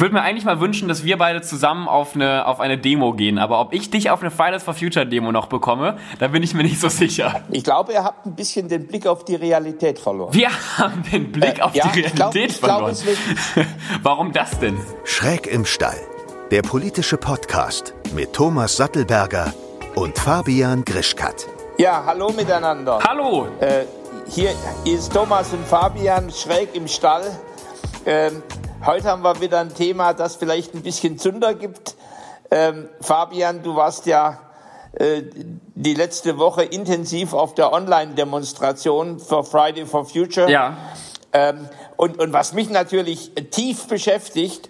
Ich würde mir eigentlich mal wünschen, dass wir beide zusammen auf eine, auf eine Demo gehen. Aber ob ich dich auf eine Fridays for Future Demo noch bekomme, da bin ich mir nicht so sicher. Ich glaube, ihr habt ein bisschen den Blick auf die Realität verloren. Wir haben den Blick äh, auf ja, die Realität ich glaub, ich verloren. Glaub, Warum das denn? Schräg im Stall. Der politische Podcast mit Thomas Sattelberger und Fabian Grischkat. Ja, hallo miteinander. Hallo. Äh, hier ist Thomas und Fabian schräg im Stall. Ähm, heute haben wir wieder ein Thema, das vielleicht ein bisschen Zunder gibt. Ähm, Fabian, du warst ja äh, die letzte Woche intensiv auf der Online-Demonstration für Friday for Future. Ja. Ähm, und, und was mich natürlich tief beschäftigt,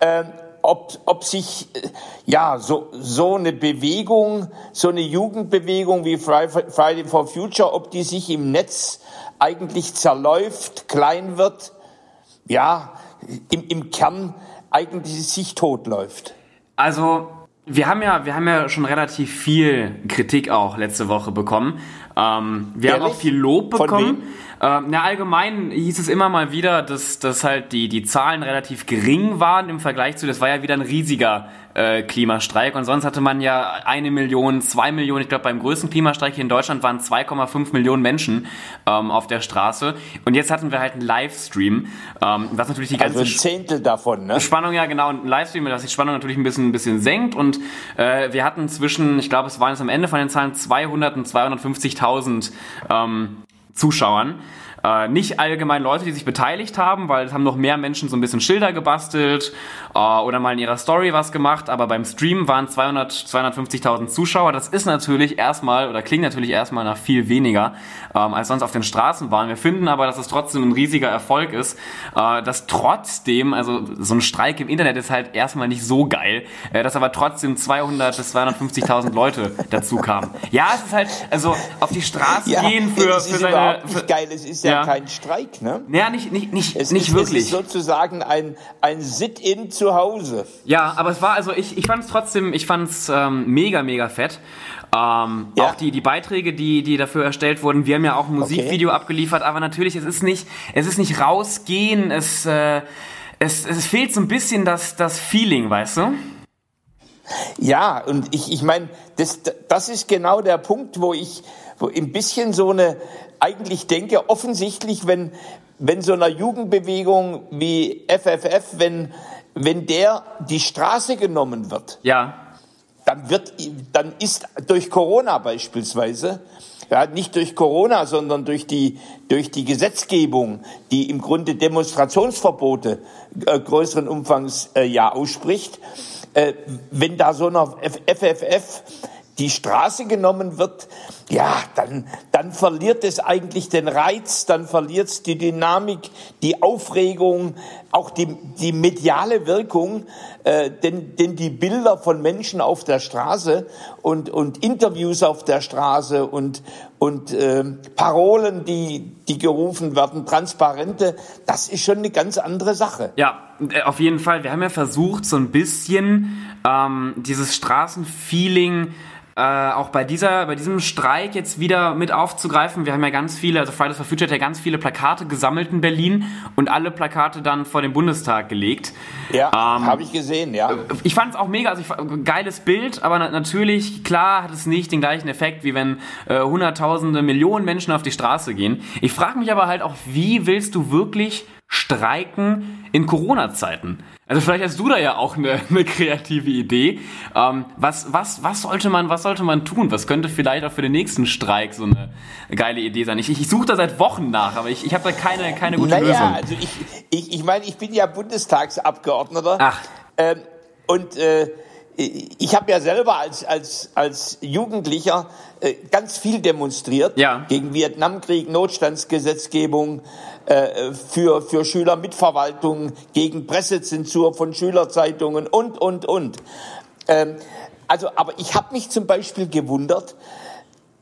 ähm, ob, ob sich äh, ja so, so eine Bewegung, so eine Jugendbewegung wie Friday for Future, ob die sich im Netz eigentlich zerläuft, klein wird, ja, im, im Kern eigentlich sich totläuft. Also wir haben ja, wir haben ja schon relativ viel Kritik auch letzte Woche bekommen. Ähm, wir Ehrlich? haben auch viel Lob bekommen. Ähm, na, allgemein hieß es immer mal wieder, dass, dass halt die, die Zahlen relativ gering waren im Vergleich zu, das war ja wieder ein riesiger äh, Klimastreik. Und sonst hatte man ja eine Million, zwei Millionen, ich glaube beim größten Klimastreik hier in Deutschland waren 2,5 Millionen Menschen ähm, auf der Straße. Und jetzt hatten wir halt einen Livestream, ähm, was natürlich die ganze also ein Zehntel davon, ne? Spannung ja genau, ein Livestream, das die Spannung natürlich ein bisschen, ein bisschen senkt. Und äh, wir hatten zwischen, ich glaube es waren jetzt am Ende von den Zahlen 200 und 250.000 ähm, Zuschauern. Äh, nicht allgemein Leute, die sich beteiligt haben, weil es haben noch mehr Menschen so ein bisschen Schilder gebastelt äh, oder mal in ihrer Story was gemacht, aber beim Stream waren 200, 250.000 Zuschauer. Das ist natürlich erstmal oder klingt natürlich erstmal nach viel weniger ähm, als sonst auf den Straßen waren. Wir finden aber, dass es trotzdem ein riesiger Erfolg ist, äh, dass trotzdem, also so ein Streik im Internet ist halt erstmal nicht so geil, äh, dass aber trotzdem 200 bis 250.000 Leute dazu kamen. Ja, es ist halt, also auf die Straße ja, gehen für, für seine... Für, geil, es ist ja ja, kein Streik, ne? Ja, nicht, nicht, nicht, es nicht ist, wirklich. Es ist sozusagen ein, ein Sit-in zu Hause. Ja, aber es war, also ich, ich fand es trotzdem, ich fand es ähm, mega, mega fett. Ähm, ja. Auch die, die Beiträge, die, die dafür erstellt wurden, wir haben ja auch ein Musikvideo okay. abgeliefert, aber natürlich, es ist nicht, es ist nicht rausgehen, es, äh, es, es fehlt so ein bisschen das, das Feeling, weißt du? Ja, und ich, ich meine, das, das ist genau der Punkt, wo ich wo ein bisschen so eine, eigentlich denke, offensichtlich, wenn, wenn so einer Jugendbewegung wie FFF, wenn, wenn der die Straße genommen wird, ja. dann wird, dann ist durch Corona beispielsweise, ja, nicht durch Corona, sondern durch die, durch die Gesetzgebung, die im Grunde Demonstrationsverbote äh, größeren Umfangs äh, ja ausspricht, äh, wenn da so einer FFF die Straße genommen wird, ja, dann, dann verliert es eigentlich den Reiz, dann verliert es die Dynamik, die Aufregung, auch die, die mediale Wirkung, äh, denn, denn die Bilder von Menschen auf der Straße und, und Interviews auf der Straße und, und äh, Parolen, die, die gerufen werden, Transparente, das ist schon eine ganz andere Sache. Ja, äh, auf jeden Fall. Wir haben ja versucht, so ein bisschen ähm, dieses Straßenfeeling äh, auch bei dieser, bei diesem Streik jetzt wieder mit aufzugreifen. Wir haben ja ganz viele, also Fridays for Future hat ja ganz viele Plakate gesammelt in Berlin und alle Plakate dann vor den Bundestag gelegt. Ja, ähm, habe ich gesehen, ja. Ich fand es auch mega, also ich, geiles Bild, aber natürlich, klar hat es nicht den gleichen Effekt, wie wenn äh, hunderttausende, Millionen Menschen auf die Straße gehen. Ich frage mich aber halt auch, wie willst du wirklich streiken in Corona-Zeiten? Also vielleicht hast du da ja auch eine, eine kreative Idee. Ähm, was, was, was, sollte man, was sollte man tun? Was könnte vielleicht auch für den nächsten Streik so eine geile Idee sein? Ich, ich suche da seit Wochen nach, aber ich, ich habe da keine, keine gute naja, Lösung. Also ich, ich, ich meine, ich bin ja Bundestagsabgeordneter. Ach. Ähm, und äh, ich habe ja selber als, als, als Jugendlicher äh, ganz viel demonstriert ja. gegen Vietnamkrieg, Notstandsgesetzgebung, äh, für, für Schülermitverwaltung, gegen Pressezensur von Schülerzeitungen und, und, und. Ähm, also, aber ich habe mich zum Beispiel gewundert,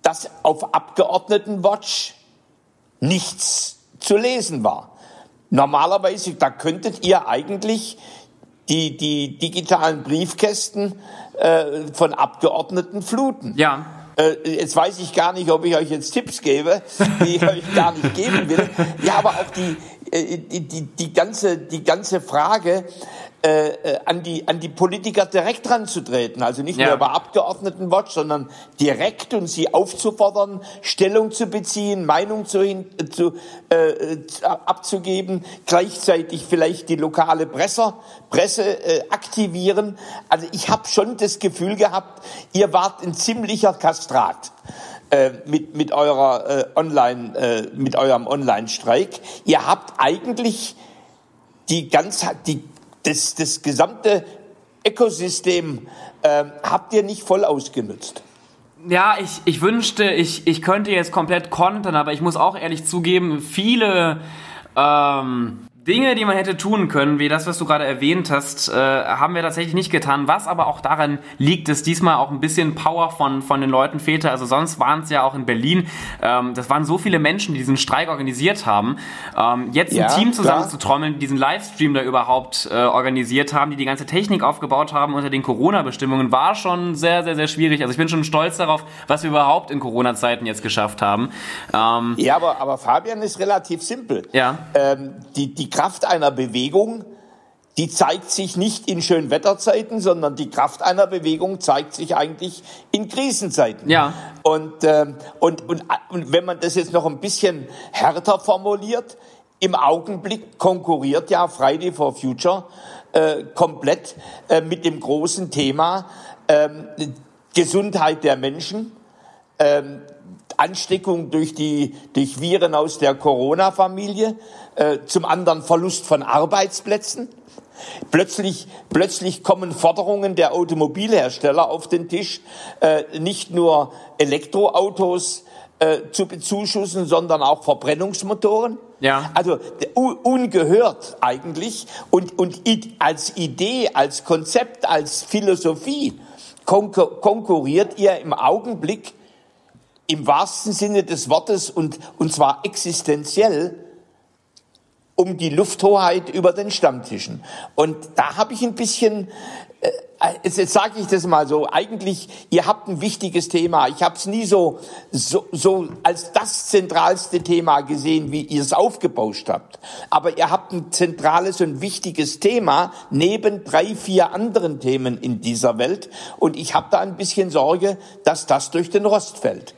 dass auf Abgeordnetenwatch nichts zu lesen war. Normalerweise, da könntet ihr eigentlich die, die digitalen Briefkästen äh, von Abgeordneten fluten. Ja. Äh, jetzt weiß ich gar nicht, ob ich euch jetzt Tipps gebe, die ich euch gar nicht geben will. Ja, aber auch die, äh, die, die, die, ganze, die ganze Frage, äh, äh, an, die, an die Politiker direkt ranzutreten. Also nicht ja. nur über Abgeordnetenwatch, sondern direkt und sie aufzufordern, Stellung zu beziehen, Meinung zu, zu, äh, abzugeben, gleichzeitig vielleicht die lokale Presse, Presse äh, aktivieren. Also ich habe schon das Gefühl gehabt, ihr wart ein ziemlicher Kastrat. Äh, mit mit eurer äh, Online äh, mit eurem Online-Streik. Ihr habt eigentlich die ganz die das, das gesamte Ökosystem äh, habt ihr nicht voll ausgenutzt. Ja, ich, ich wünschte, ich, ich könnte jetzt komplett kontern, aber ich muss auch ehrlich zugeben, viele ähm, Dinge, die man hätte tun können, wie das, was du gerade erwähnt hast, äh, haben wir tatsächlich nicht getan. Was aber auch daran liegt, dass diesmal auch ein bisschen Power von, von den Leuten fehlte. Also sonst waren es ja auch in Berlin, ähm, das waren so viele Menschen, die diesen Streik organisiert haben. Ähm, jetzt ja, ein Team zusammenzutrommeln, die diesen Livestream da überhaupt äh, organisiert haben, die die ganze Technik aufgebaut haben unter den Corona-Bestimmungen, war schon sehr, sehr, sehr schwierig. Also ich bin schon stolz darauf, was wir überhaupt in Corona-Zeiten jetzt geschafft haben. Ähm, ja, aber, aber Fabian ist relativ simpel. Ja. Ähm, die, die Kraft einer Bewegung, die zeigt sich nicht in Schönwetterzeiten, sondern die Kraft einer Bewegung zeigt sich eigentlich in Krisenzeiten. Ja. Und, äh, und, und, und wenn man das jetzt noch ein bisschen härter formuliert, im Augenblick konkurriert ja Friday for Future äh, komplett äh, mit dem großen Thema äh, Gesundheit der Menschen, äh, Ansteckung durch die durch Viren aus der Corona-Familie, äh, zum anderen Verlust von Arbeitsplätzen. Plötzlich, plötzlich kommen Forderungen der Automobilhersteller auf den Tisch, äh, nicht nur Elektroautos äh, zu bezuschussen, sondern auch Verbrennungsmotoren. Ja. Also ungehört eigentlich und, und als Idee, als Konzept, als Philosophie konkurriert ihr im Augenblick im wahrsten Sinne des Wortes und, und zwar existenziell um die Lufthoheit über den Stammtischen. Und da habe ich ein bisschen, äh, jetzt, jetzt sage ich das mal so, eigentlich, ihr habt ein wichtiges Thema. Ich habe es nie so, so, so als das zentralste Thema gesehen, wie ihr es aufgebauscht habt. Aber ihr habt ein zentrales und wichtiges Thema neben drei, vier anderen Themen in dieser Welt. Und ich habe da ein bisschen Sorge, dass das durch den Rost fällt.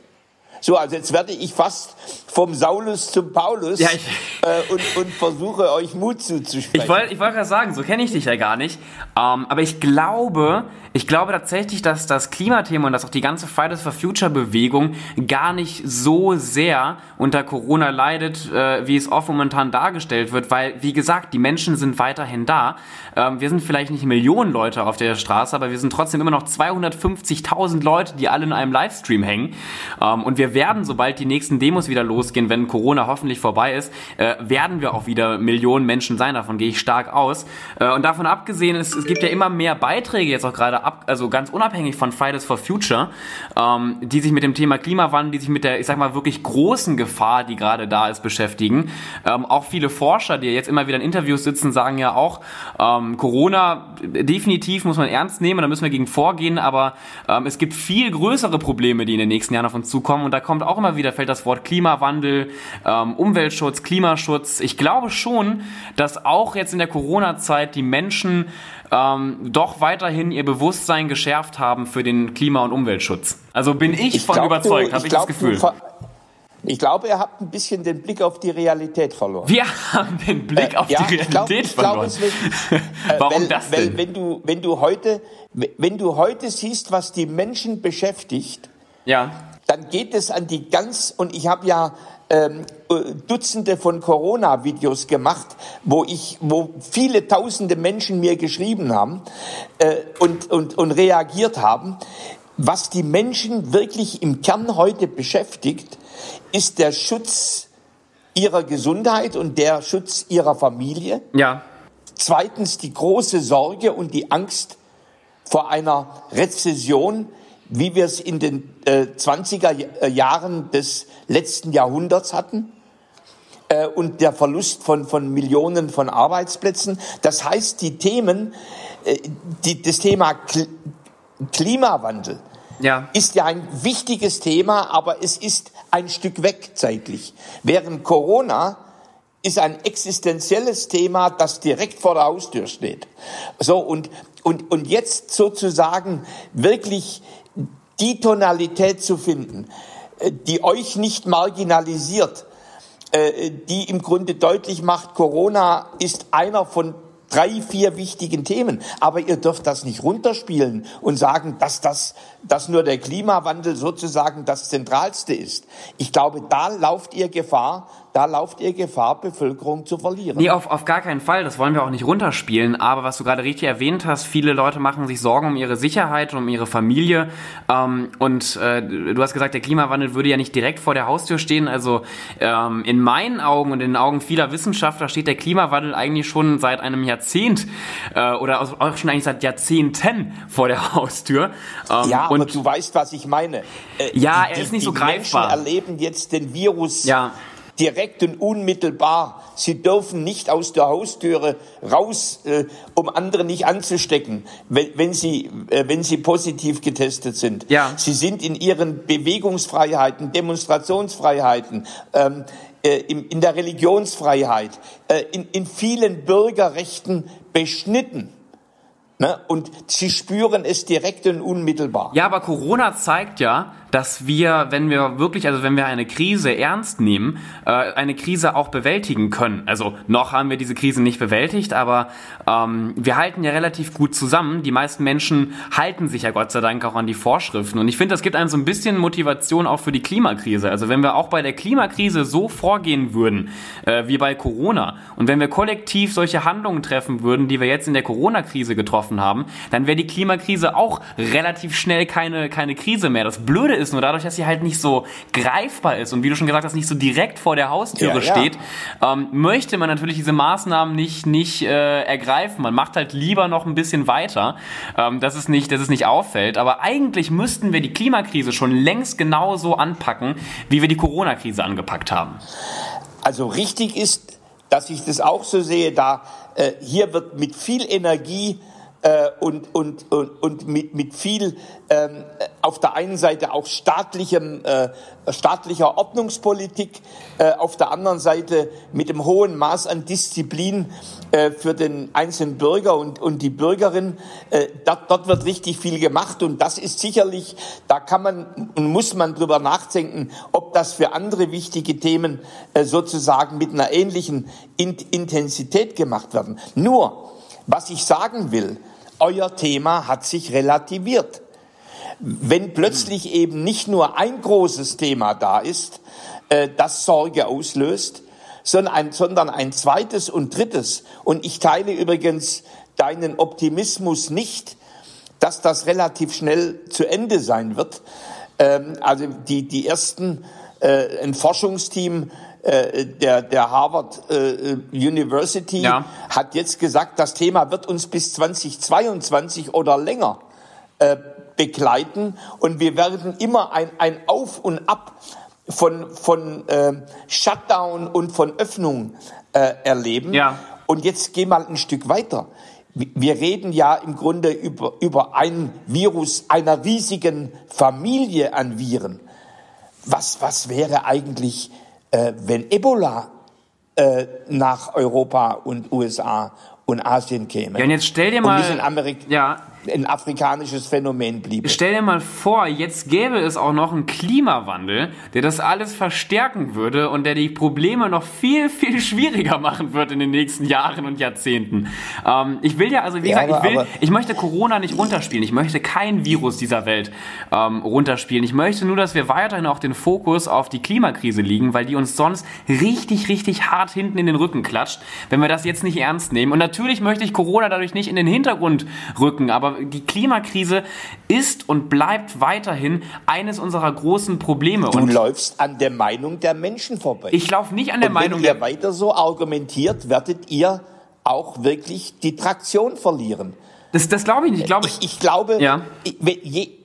So, also jetzt werde ich fast vom Saulus zum Paulus ja, äh, und, und versuche euch Mut zuzusprechen. Ich wollte ich wollt gerade sagen, so kenne ich dich ja gar nicht. Ähm, aber ich glaube, ich glaube tatsächlich, dass das Klimathema und dass auch die ganze Fridays for Future Bewegung gar nicht so sehr unter Corona leidet, äh, wie es oft momentan dargestellt wird, weil, wie gesagt, die Menschen sind weiterhin da. Ähm, wir sind vielleicht nicht Millionen Leute auf der Straße, aber wir sind trotzdem immer noch 250.000 Leute, die alle in einem Livestream hängen. Ähm, und wir werden, sobald die nächsten Demos wieder losgehen, wenn Corona hoffentlich vorbei ist, äh, werden wir auch wieder Millionen Menschen sein. Davon gehe ich stark aus. Äh, und davon abgesehen, es, es gibt ja immer mehr Beiträge jetzt auch gerade ab, also ganz unabhängig von Fridays for Future, ähm, die sich mit dem Thema Klimawandel, die sich mit der, ich sag mal, wirklich großen Gefahr, die gerade da ist, beschäftigen. Ähm, auch viele Forscher, die jetzt immer wieder in Interviews sitzen, sagen ja auch, ähm, Corona definitiv muss man ernst nehmen, da müssen wir gegen vorgehen, aber ähm, es gibt viel größere Probleme, die in den nächsten Jahren auf uns zukommen und da kommt auch immer wieder, fällt das Wort Klimawandel, ähm, Umweltschutz, Klimaschutz. Ich glaube schon, dass auch jetzt in der Corona-Zeit die Menschen ähm, doch weiterhin ihr Bewusstsein geschärft haben für den Klima- und Umweltschutz. Also bin ich, ich von glaub, überzeugt, habe ich das Gefühl. Ich glaube, ihr habt ein bisschen den Blick auf die Realität verloren. Wir haben den Blick äh, auf ja, die Realität ich glaub, verloren. Ich äh, Warum weil, das denn? Weil wenn du, wenn du heute, wenn du heute siehst, was die Menschen beschäftigt, ja. dann geht es an die ganz, und ich habe ja ähm, äh, Dutzende von Corona-Videos gemacht, wo ich, wo viele tausende Menschen mir geschrieben haben äh, und, und, und reagiert haben. Was die Menschen wirklich im Kern heute beschäftigt, ist der Schutz ihrer Gesundheit und der Schutz ihrer Familie. Ja. Zweitens die große Sorge und die Angst vor einer Rezession, wie wir es in den äh, 20er Jahren des letzten Jahrhunderts hatten äh, und der Verlust von, von Millionen von Arbeitsplätzen. Das heißt, die Themen, äh, die, das Thema Kl Klimawandel ja. ist ja ein wichtiges Thema, aber es ist ein Stück weg zeitlich. Während Corona ist ein existenzielles Thema, das direkt vor der Haustür steht. So, und, und, und jetzt sozusagen wirklich die Tonalität zu finden, äh, die euch nicht marginalisiert, äh, die im Grunde deutlich macht, Corona ist einer von drei, vier wichtigen Themen. Aber ihr dürft das nicht runterspielen und sagen, dass das, dass nur der Klimawandel sozusagen das Zentralste ist. Ich glaube, da lauft ihr Gefahr, da lauft ihr Gefahr, Bevölkerung zu verlieren. Nee, auf, auf gar keinen Fall. Das wollen wir auch nicht runterspielen. Aber was du gerade richtig erwähnt hast, viele Leute machen sich Sorgen um ihre Sicherheit und um ihre Familie. Ähm, und äh, du hast gesagt, der Klimawandel würde ja nicht direkt vor der Haustür stehen. Also ähm, in meinen Augen und in den Augen vieler Wissenschaftler steht der Klimawandel eigentlich schon seit einem Jahrzehnt äh, oder auch schon eigentlich seit Jahrzehnten vor der Haustür. Ähm, ja, aber und, du weißt, was ich meine. Äh, ja, die, er ist nicht die so greifbar. Menschen erleben jetzt den Virus. Ja direkt und unmittelbar. Sie dürfen nicht aus der Haustüre raus, äh, um andere nicht anzustecken, wenn, wenn, sie, äh, wenn sie positiv getestet sind. Ja. Sie sind in ihren Bewegungsfreiheiten, Demonstrationsfreiheiten, ähm, äh, in, in der Religionsfreiheit, äh, in, in vielen Bürgerrechten beschnitten. Ne? Und sie spüren es direkt und unmittelbar. Ja, aber Corona zeigt ja, dass wir, wenn wir wirklich, also wenn wir eine Krise ernst nehmen, äh, eine Krise auch bewältigen können. Also noch haben wir diese Krise nicht bewältigt, aber ähm, wir halten ja relativ gut zusammen. Die meisten Menschen halten sich ja Gott sei Dank auch an die Vorschriften. Und ich finde, das gibt einem so ein bisschen Motivation auch für die Klimakrise. Also wenn wir auch bei der Klimakrise so vorgehen würden äh, wie bei Corona und wenn wir kollektiv solche Handlungen treffen würden, die wir jetzt in der Corona-Krise getroffen haben, dann wäre die Klimakrise auch relativ schnell keine, keine Krise mehr. Das Blöde ist, nur dadurch, dass sie halt nicht so greifbar ist und wie du schon gesagt hast, nicht so direkt vor der Haustüre ja, steht, ja. Ähm, möchte man natürlich diese Maßnahmen nicht, nicht äh, ergreifen. Man macht halt lieber noch ein bisschen weiter, ähm, dass, es nicht, dass es nicht auffällt. Aber eigentlich müssten wir die Klimakrise schon längst genauso anpacken, wie wir die Corona-Krise angepackt haben. Also richtig ist, dass ich das auch so sehe, da äh, hier wird mit viel Energie äh, und, und, und, und mit, mit viel ähm, auf der einen Seite auch staatlichem, äh, staatlicher Ordnungspolitik, äh, auf der anderen Seite mit dem hohen Maß an Disziplin äh, für den einzelnen Bürger und, und die Bürgerin. Äh, dort, dort wird richtig viel gemacht und das ist sicherlich, da kann man und muss man drüber nachdenken, ob das für andere wichtige Themen äh, sozusagen mit einer ähnlichen Intensität gemacht werden. Nur, was ich sagen will, euer Thema hat sich relativiert. Wenn plötzlich eben nicht nur ein großes Thema da ist, äh, das Sorge auslöst, sondern ein, sondern ein zweites und drittes. Und ich teile übrigens deinen Optimismus nicht, dass das relativ schnell zu Ende sein wird. Ähm, also die, die ersten, äh, ein Forschungsteam äh, der, der Harvard äh, University ja. hat jetzt gesagt, das Thema wird uns bis 2022 oder länger äh, begleiten und wir werden immer ein, ein Auf und Ab von, von äh, Shutdown und von Öffnung äh, erleben. Ja. Und jetzt geh mal ein Stück weiter. Wir reden ja im Grunde über, über ein Virus einer riesigen Familie an Viren. Was, was wäre eigentlich, äh, wenn Ebola äh, nach Europa und USA und Asien käme. Ja, und jetzt stell dir mal, ja, ein afrikanisches Phänomen bliebe. Stell dir mal vor, jetzt gäbe es auch noch einen Klimawandel, der das alles verstärken würde und der die Probleme noch viel, viel schwieriger machen wird in den nächsten Jahren und Jahrzehnten. Ähm, ich will ja, also wie ja, gesagt, ich will, ich möchte Corona nicht runterspielen. Ich möchte kein Virus dieser Welt ähm, runterspielen. Ich möchte nur, dass wir weiterhin auch den Fokus auf die Klimakrise liegen, weil die uns sonst richtig, richtig hart hinten in den Rücken klatscht, wenn wir das jetzt nicht ernst nehmen. Und natürlich möchte ich Corona dadurch nicht in den Hintergrund rücken, aber die Klimakrise ist und bleibt weiterhin eines unserer großen Probleme. Du und läufst an der Meinung der Menschen vorbei. Ich laufe nicht an der und Meinung. Wenn ihr weiter so argumentiert, werdet ihr auch wirklich die Traktion verlieren. Das, das glaube ich nicht. Ich glaube, ich, ich glaube, ja.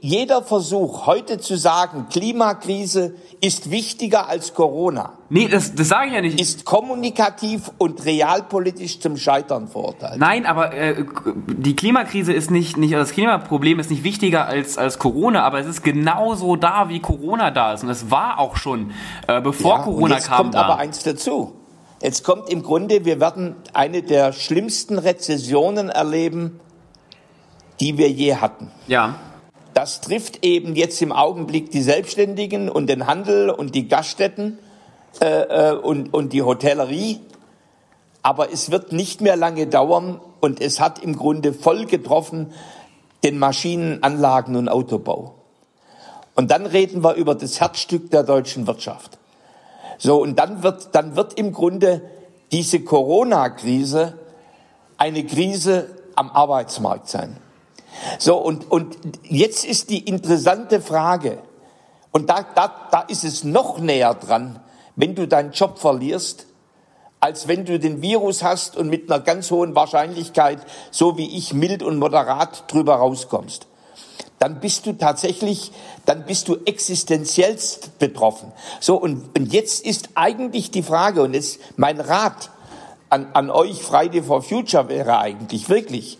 jeder Versuch heute zu sagen, Klimakrise ist wichtiger als Corona. Nee, das, das sage ich ja nicht. Ist kommunikativ und realpolitisch zum Scheitern verurteilt. Nein, aber äh, die Klimakrise ist nicht, nicht, das Klimaproblem ist nicht wichtiger als, als Corona, aber es ist genauso da, wie Corona da ist. Und es war auch schon, äh, bevor ja, Corona jetzt kam. kommt da. aber eins dazu. Jetzt kommt im Grunde, wir werden eine der schlimmsten Rezessionen erleben, die wir je hatten. Ja. Das trifft eben jetzt im Augenblick die Selbstständigen und den Handel und die Gaststätten äh, äh und, und die Hotellerie. Aber es wird nicht mehr lange dauern und es hat im Grunde voll getroffen den Maschinen-, Anlagen- und Autobau. Und dann reden wir über das Herzstück der deutschen Wirtschaft. So, und dann wird, dann wird im Grunde diese Corona-Krise eine Krise am Arbeitsmarkt sein. So, und, und jetzt ist die interessante Frage, und da, da, da ist es noch näher dran, wenn du deinen Job verlierst, als wenn du den Virus hast und mit einer ganz hohen Wahrscheinlichkeit, so wie ich, mild und moderat drüber rauskommst. Dann bist du tatsächlich, dann bist du existenziellst betroffen. So, und, und jetzt ist eigentlich die Frage, und jetzt mein Rat an, an euch Friday for Future wäre eigentlich wirklich,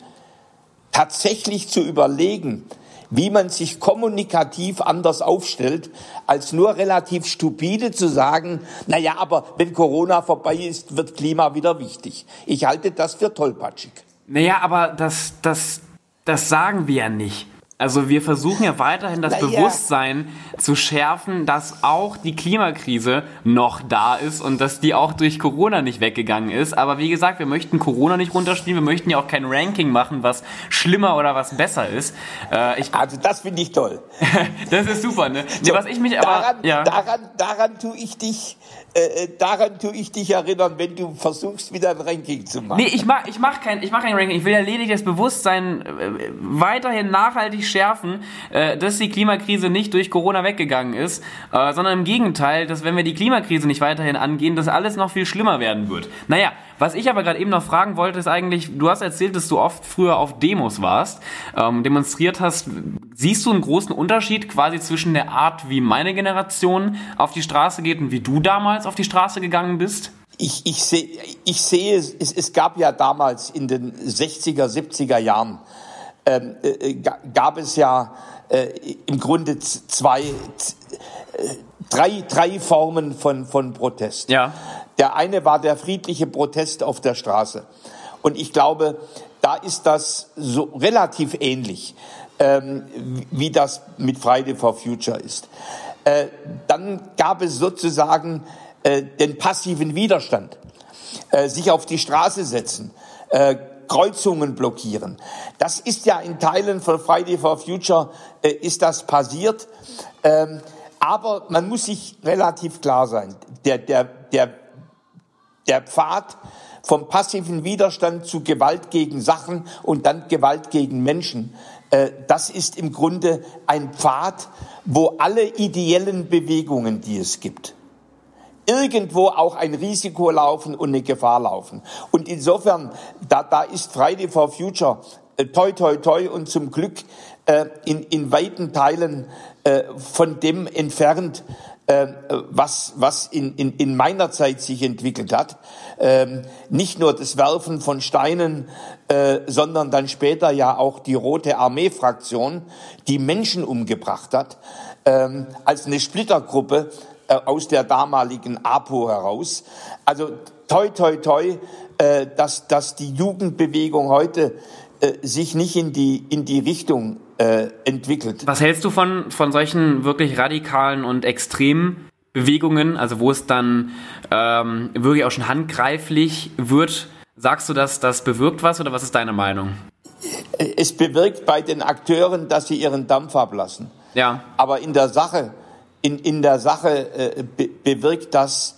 tatsächlich zu überlegen, wie man sich kommunikativ anders aufstellt, als nur relativ stupide zu sagen, na ja, aber wenn Corona vorbei ist, wird Klima wieder wichtig. Ich halte das für tollpatschig. Naja, aber das, das, das sagen wir ja nicht. Also wir versuchen ja weiterhin das naja. Bewusstsein zu schärfen, dass auch die Klimakrise noch da ist und dass die auch durch Corona nicht weggegangen ist. Aber wie gesagt, wir möchten Corona nicht runterspielen, wir möchten ja auch kein Ranking machen, was schlimmer oder was besser ist. Äh, ich, also das finde ich toll. das ist super, ne? So, was ich mich aber, daran, ja. daran, daran tue ich dich äh, äh, daran tue ich dich erinnern, wenn du versuchst, wieder ein Ranking zu machen. Nee, ich mach, ich mach kein, ich mach kein Ranking. Ich will ja lediglich das Bewusstsein äh, weiterhin nachhaltig schärfen, äh, dass die Klimakrise nicht durch Corona weggegangen ist, äh, sondern im Gegenteil, dass wenn wir die Klimakrise nicht weiterhin angehen, dass alles noch viel schlimmer werden wird. Naja, was ich aber gerade eben noch fragen wollte, ist eigentlich, du hast erzählt, dass du oft früher auf Demos warst, ähm, demonstriert hast. Siehst du einen großen Unterschied quasi zwischen der Art, wie meine Generation auf die Straße geht und wie du damals auf die Straße gegangen bist? Ich, ich, seh, ich sehe, es, es gab ja damals in den 60er, 70er Jahren, ähm, äh, äh gab es ja äh, im Grunde zwei, drei, drei Formen von, von Protest. Ja. Der eine war der friedliche Protest auf der Straße. Und ich glaube, da ist das so relativ ähnlich, ähm, wie das mit Friday for Future ist. Äh, dann gab es sozusagen äh, den passiven Widerstand, äh, sich auf die Straße setzen, Kreuzungen blockieren. Das ist ja in Teilen von Friday for Future äh, ist das passiert. Ähm, aber man muss sich relativ klar sein. Der, der, der der Pfad vom passiven Widerstand zu Gewalt gegen Sachen und dann Gewalt gegen Menschen, äh, das ist im Grunde ein Pfad, wo alle ideellen Bewegungen, die es gibt, irgendwo auch ein Risiko laufen und eine Gefahr laufen. Und insofern, da, da ist Friday for Future äh, toi toi toi und zum Glück äh, in, in weiten Teilen äh, von dem entfernt, äh, was, was in, in, in meiner Zeit sich entwickelt hat. Ähm, nicht nur das Werfen von Steinen, äh, sondern dann später ja auch die Rote Armee-Fraktion, die Menschen umgebracht hat, ähm, als eine Splittergruppe äh, aus der damaligen APO heraus. Also toi, toi, toi, äh, dass, dass die Jugendbewegung heute äh, sich nicht in die, in die Richtung äh, entwickelt. Was hältst du von, von solchen wirklich radikalen und extremen Bewegungen, also wo es dann ähm, wirklich auch schon handgreiflich wird? Sagst du, dass das bewirkt was oder was ist deine Meinung? Es bewirkt bei den Akteuren, dass sie ihren Dampf ablassen. Ja. Aber in der Sache, in, in der Sache äh, be bewirkt das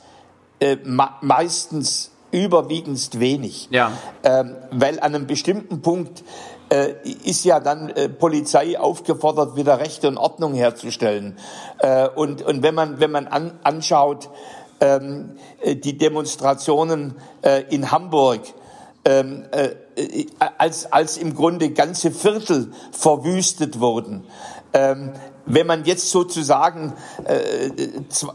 äh, meistens überwiegend wenig. Ja. Ähm, weil an einem bestimmten Punkt äh, ist ja dann äh, Polizei aufgefordert, wieder Recht und Ordnung herzustellen. Äh, und, und wenn man, wenn man an, anschaut, ähm, äh, die Demonstrationen äh, in Hamburg, ähm, äh, als, als im Grunde ganze Viertel verwüstet wurden. Ähm, wenn man jetzt sozusagen äh,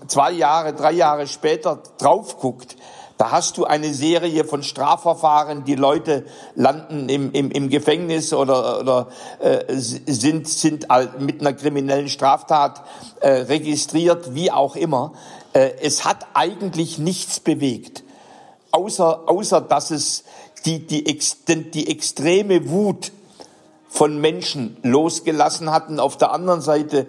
zwei Jahre, drei Jahre später drauf guckt, da hast du eine Serie von Strafverfahren, die Leute landen im, im, im Gefängnis oder, oder äh, sind, sind mit einer kriminellen Straftat äh, registriert, wie auch immer. Äh, es hat eigentlich nichts bewegt. außer, außer dass es die, die, die extreme Wut von Menschen losgelassen hatten, auf der anderen Seite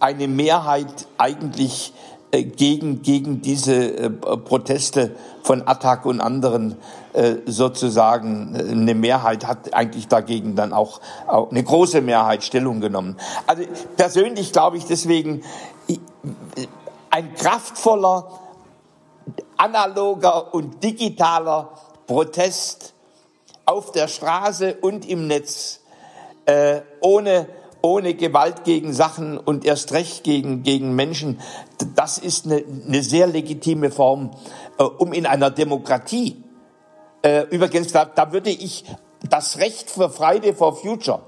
eine Mehrheit eigentlich äh, gegen, gegen diese äh, Proteste von Attac und anderen äh, sozusagen eine Mehrheit hat eigentlich dagegen dann auch, auch eine große Mehrheit Stellung genommen. Also persönlich glaube ich deswegen ein kraftvoller, analoger und digitaler Protest auf der Straße und im Netz äh, ohne ohne Gewalt gegen Sachen und erst recht gegen, gegen Menschen, das ist eine, eine sehr legitime Form, äh, um in einer Demokratie, äh, übrigens, da, da würde ich das Recht für Friday for Future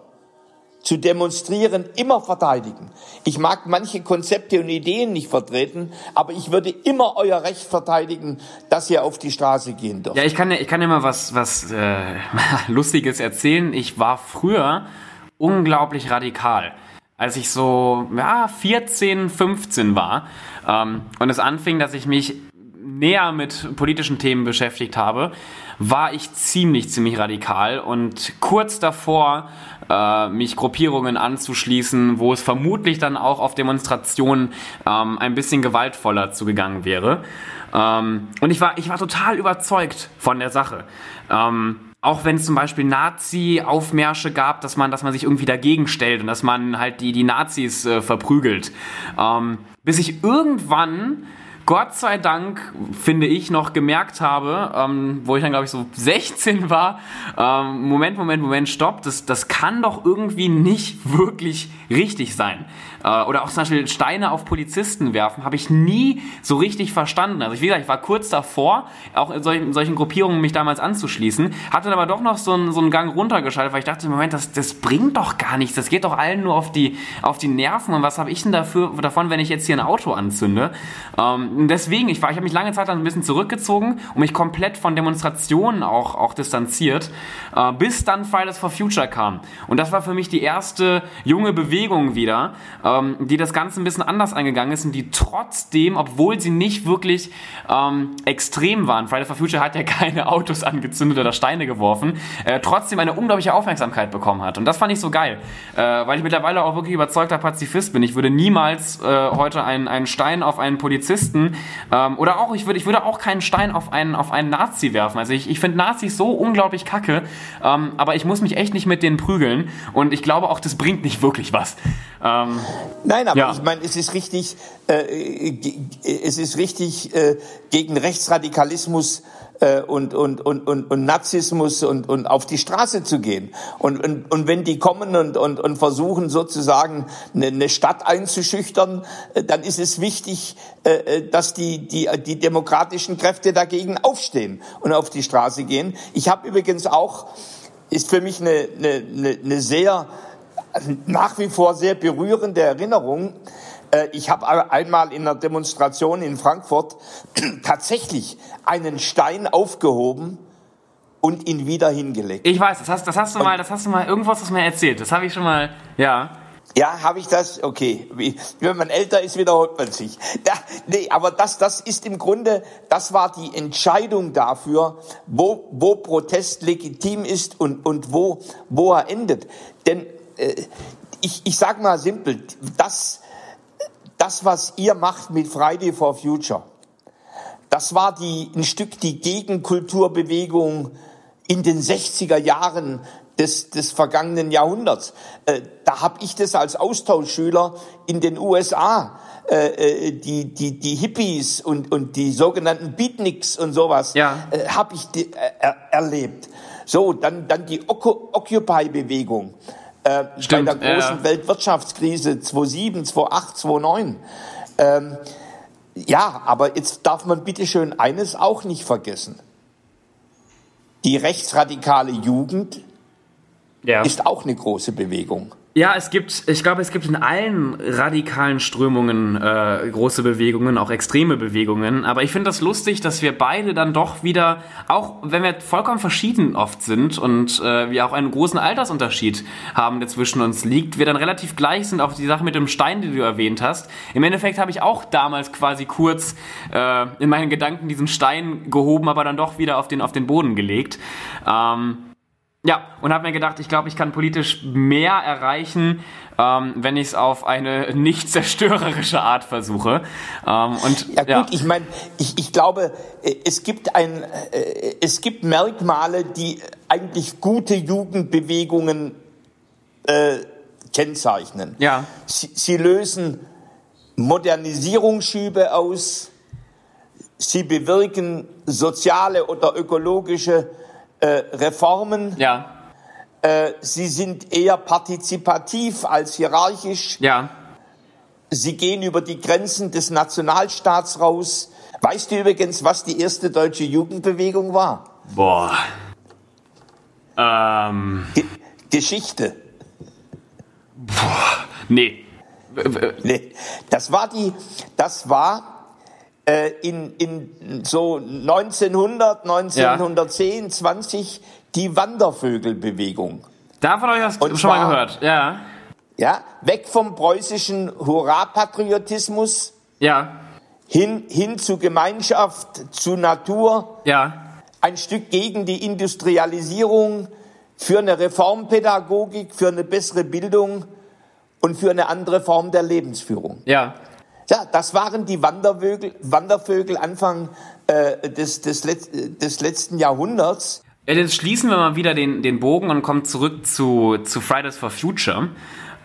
zu demonstrieren immer verteidigen. Ich mag manche Konzepte und Ideen nicht vertreten, aber ich würde immer euer Recht verteidigen, dass ihr auf die Straße gehen dürft. Ja, ich kann ich kann mal was, was äh, Lustiges erzählen. Ich war früher unglaublich radikal. Als ich so ja, 14, 15 war ähm, und es anfing, dass ich mich näher mit politischen Themen beschäftigt habe, war ich ziemlich, ziemlich radikal und kurz davor, äh, mich Gruppierungen anzuschließen, wo es vermutlich dann auch auf Demonstrationen ähm, ein bisschen gewaltvoller zugegangen wäre. Ähm, und ich war, ich war total überzeugt von der Sache. Ähm, auch wenn es zum Beispiel Nazi-Aufmärsche gab, dass man, dass man sich irgendwie dagegen stellt und dass man halt die, die Nazis äh, verprügelt. Ähm, bis ich irgendwann Gott sei Dank, finde ich, noch gemerkt habe, ähm, wo ich dann, glaube ich, so 16 war, ähm, Moment, Moment, Moment, stopp, das, das kann doch irgendwie nicht wirklich richtig sein. Äh, oder auch zum Beispiel Steine auf Polizisten werfen, habe ich nie so richtig verstanden. Also, wie gesagt, ich war kurz davor, auch in solchen, in solchen Gruppierungen mich damals anzuschließen, hatte dann aber doch noch so einen, so einen Gang runtergeschaltet, weil ich dachte, Moment, das, das bringt doch gar nichts, das geht doch allen nur auf die, auf die Nerven und was habe ich denn dafür, davon, wenn ich jetzt hier ein Auto anzünde? Ähm, deswegen, ich, ich habe mich lange Zeit dann ein bisschen zurückgezogen und mich komplett von Demonstrationen auch, auch distanziert, äh, bis dann Fridays for Future kam. Und das war für mich die erste junge Bewegung wieder, ähm, die das Ganze ein bisschen anders eingegangen ist und die trotzdem, obwohl sie nicht wirklich ähm, extrem waren, Fridays for Future hat ja keine Autos angezündet oder Steine geworfen, äh, trotzdem eine unglaubliche Aufmerksamkeit bekommen hat. Und das fand ich so geil, äh, weil ich mittlerweile auch wirklich überzeugter Pazifist bin. Ich würde niemals äh, heute einen, einen Stein auf einen Polizisten ähm, oder auch, ich würde, ich würde auch keinen Stein auf einen, auf einen Nazi werfen. Also ich, ich finde Nazis so unglaublich kacke, ähm, aber ich muss mich echt nicht mit denen prügeln. Und ich glaube auch, das bringt nicht wirklich was. Ähm, Nein, aber ja. ich meine, es ist richtig, äh, es ist richtig, äh, gegen Rechtsradikalismus äh, und, und, und, und, und Nazismus und, und auf die Straße zu gehen. Und, und, und wenn die kommen und, und, und versuchen sozusagen eine, eine Stadt einzuschüchtern, äh, dann ist es wichtig, äh, äh, dass die, die, die demokratischen Kräfte dagegen aufstehen und auf die Straße gehen. Ich habe übrigens auch, ist für mich eine, eine, eine sehr, nach wie vor sehr berührende Erinnerung, äh, ich habe einmal in einer Demonstration in Frankfurt tatsächlich einen Stein aufgehoben und ihn wieder hingelegt. Ich weiß, das hast, das hast du mal, das hast du mal irgendwas hast du mir erzählt. Das habe ich schon mal, ja. Ja, habe ich das? Okay. Wenn man älter ist, wiederholt man sich. Ja, nee, aber das, das ist im Grunde, das war die Entscheidung dafür, wo, wo Protest legitim ist und, und wo, wo er endet. Denn ich, ich sage mal simpel, das, das, was ihr macht mit Friday for Future, das war die, ein Stück die Gegenkulturbewegung in den 60er Jahren des, des vergangenen Jahrhunderts. Äh, da habe ich das als Austauschschüler in den USA, äh, äh, die, die, die Hippies und, und die sogenannten Beatniks und sowas, ja. äh, habe ich die, äh, erlebt. So, dann, dann die Occupy-Bewegung äh, bei der großen ja. Weltwirtschaftskrise 2007, 2008, 2009. Ähm, ja, aber jetzt darf man bitte schön eines auch nicht vergessen. Die rechtsradikale Jugend ja. ist auch eine große Bewegung. Ja, es gibt, ich glaube, es gibt in allen radikalen Strömungen äh, große Bewegungen, auch extreme Bewegungen. Aber ich finde das lustig, dass wir beide dann doch wieder, auch wenn wir vollkommen verschieden oft sind und äh, wir auch einen großen Altersunterschied haben, der zwischen uns liegt, wir dann relativ gleich sind. Auch die Sache mit dem Stein, die du erwähnt hast. Im Endeffekt habe ich auch damals quasi kurz äh, in meinen Gedanken diesen Stein gehoben, aber dann doch wieder auf den auf den Boden gelegt. Ähm, ja, und habe mir gedacht, ich glaube, ich kann politisch mehr erreichen, ähm, wenn ich es auf eine nicht zerstörerische Art versuche. Ähm, und, ja gut, ja. ich meine, ich, ich glaube, äh, es gibt ein, äh, es gibt Merkmale, die eigentlich gute Jugendbewegungen äh, kennzeichnen. Ja. Sie, sie lösen Modernisierungsschübe aus. Sie bewirken soziale oder ökologische äh, Reformen. Ja. Äh, sie sind eher partizipativ als hierarchisch. Ja. Sie gehen über die Grenzen des Nationalstaats raus. Weißt du übrigens, was die erste deutsche Jugendbewegung war? Boah. Ähm. Ge Geschichte. Boah. Nee. nee. Das war die, das war in, in so 1900, 1910, ja. 20 die Wandervögelbewegung. Davon habe ich das schon mal gehört, ja. Ja, weg vom preußischen Hurra-Patriotismus. Ja. Hin, hin zu Gemeinschaft, zu Natur. Ja. Ein Stück gegen die Industrialisierung, für eine Reformpädagogik, für eine bessere Bildung und für eine andere Form der Lebensführung. Ja. Ja, das waren die Wandervögel, Wandervögel Anfang äh, des, des, des letzten Jahrhunderts. Jetzt schließen wir mal wieder den, den Bogen und kommen zurück zu, zu Fridays for Future.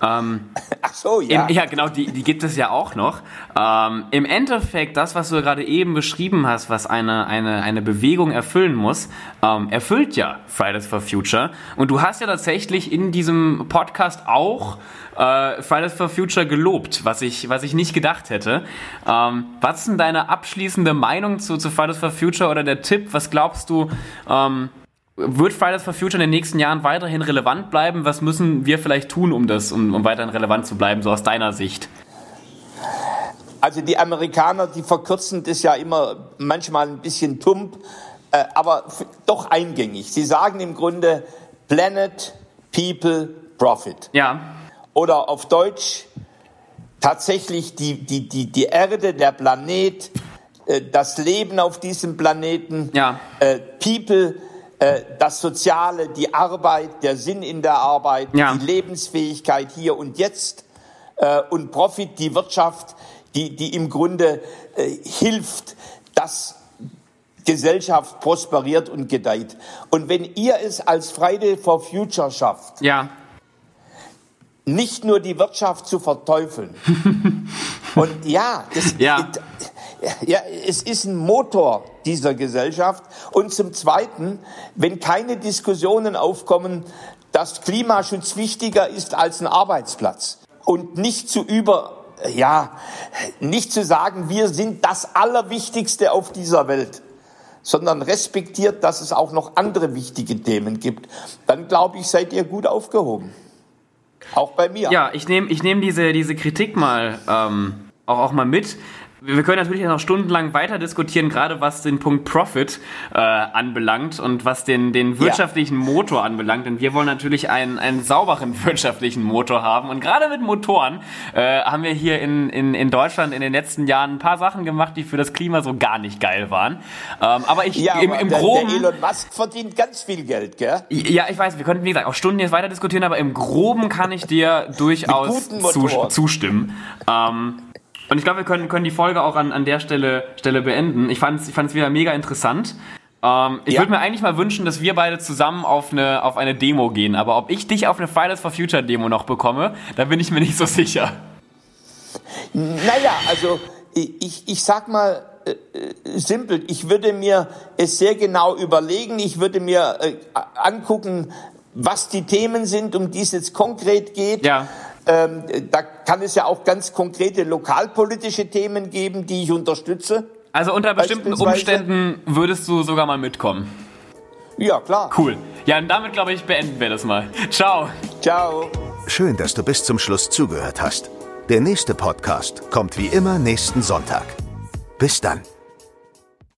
Ähm, Ach so, ja. Im, ja, genau, die, die gibt es ja auch noch. Ähm, Im Endeffekt, das, was du gerade eben beschrieben hast, was eine, eine, eine Bewegung erfüllen muss, ähm, erfüllt ja Fridays for Future. Und du hast ja tatsächlich in diesem Podcast auch äh, Fridays for Future gelobt, was ich, was ich nicht gedacht hätte. Ähm, was ist denn deine abschließende Meinung zu, zu Fridays for Future oder der Tipp? Was glaubst du, ähm, wird Fridays for Future in den nächsten Jahren weiterhin relevant bleiben? Was müssen wir vielleicht tun, um das, um, um weiterhin relevant zu bleiben, so aus deiner Sicht? Also die Amerikaner, die verkürzen das ja immer manchmal ein bisschen tump, äh, aber doch eingängig. Sie sagen im Grunde Planet, People, Profit. Ja. Oder auf Deutsch tatsächlich die, die, die, die Erde, der Planet, äh, das Leben auf diesem Planeten, ja. äh, People, äh, das Soziale, die Arbeit, der Sinn in der Arbeit, ja. die Lebensfähigkeit hier und jetzt äh, und Profit, die Wirtschaft, die, die im Grunde äh, hilft, dass Gesellschaft prosperiert und gedeiht. Und wenn ihr es als Friday for Future schafft, ja. Nicht nur die Wirtschaft zu verteufeln, und ja, das, ja. Ja, es ist ein Motor dieser Gesellschaft. Und zum Zweiten, wenn keine Diskussionen aufkommen, dass Klimaschutz wichtiger ist als ein Arbeitsplatz und nicht zu über, ja, nicht zu sagen, wir sind das Allerwichtigste auf dieser Welt, sondern respektiert, dass es auch noch andere wichtige Themen gibt, dann glaube ich, seid ihr gut aufgehoben. Auch bei mir. Ja, ich nehme ich nehm diese, diese Kritik mal ähm, auch, auch mal mit. Wir können natürlich noch stundenlang weiter diskutieren, gerade was den Punkt Profit äh, anbelangt und was den, den wirtschaftlichen ja. Motor anbelangt. Denn wir wollen natürlich einen, einen sauberen wirtschaftlichen Motor haben. Und gerade mit Motoren äh, haben wir hier in, in, in Deutschland in den letzten Jahren ein paar Sachen gemacht, die für das Klima so gar nicht geil waren. Ähm, aber ich ja, im, im der, Groben. Der Elon Musk verdient ganz viel Geld, gell? Ja, ich weiß, wir könnten, wie gesagt, auch Stunden jetzt weiter diskutieren, aber im Groben kann ich dir durchaus zu, zustimmen. Ähm, und ich glaube, wir können, können die Folge auch an, an der Stelle, Stelle beenden. Ich fand es ich fand's wieder mega interessant. Ähm, ich ja. würde mir eigentlich mal wünschen, dass wir beide zusammen auf eine, auf eine Demo gehen. Aber ob ich dich auf eine Fridays for Future Demo noch bekomme, da bin ich mir nicht so sicher. Naja, also ich, ich sag mal äh, äh, simpel, ich würde mir es sehr genau überlegen. Ich würde mir äh, angucken, was die Themen sind, um die es jetzt konkret geht. Ja. Ähm, da kann es ja auch ganz konkrete lokalpolitische Themen geben, die ich unterstütze. Also unter bestimmten Umständen würdest du sogar mal mitkommen. Ja, klar. Cool. Ja, und damit, glaube ich, beenden wir das mal. Ciao. Ciao. Schön, dass du bis zum Schluss zugehört hast. Der nächste Podcast kommt wie immer nächsten Sonntag. Bis dann.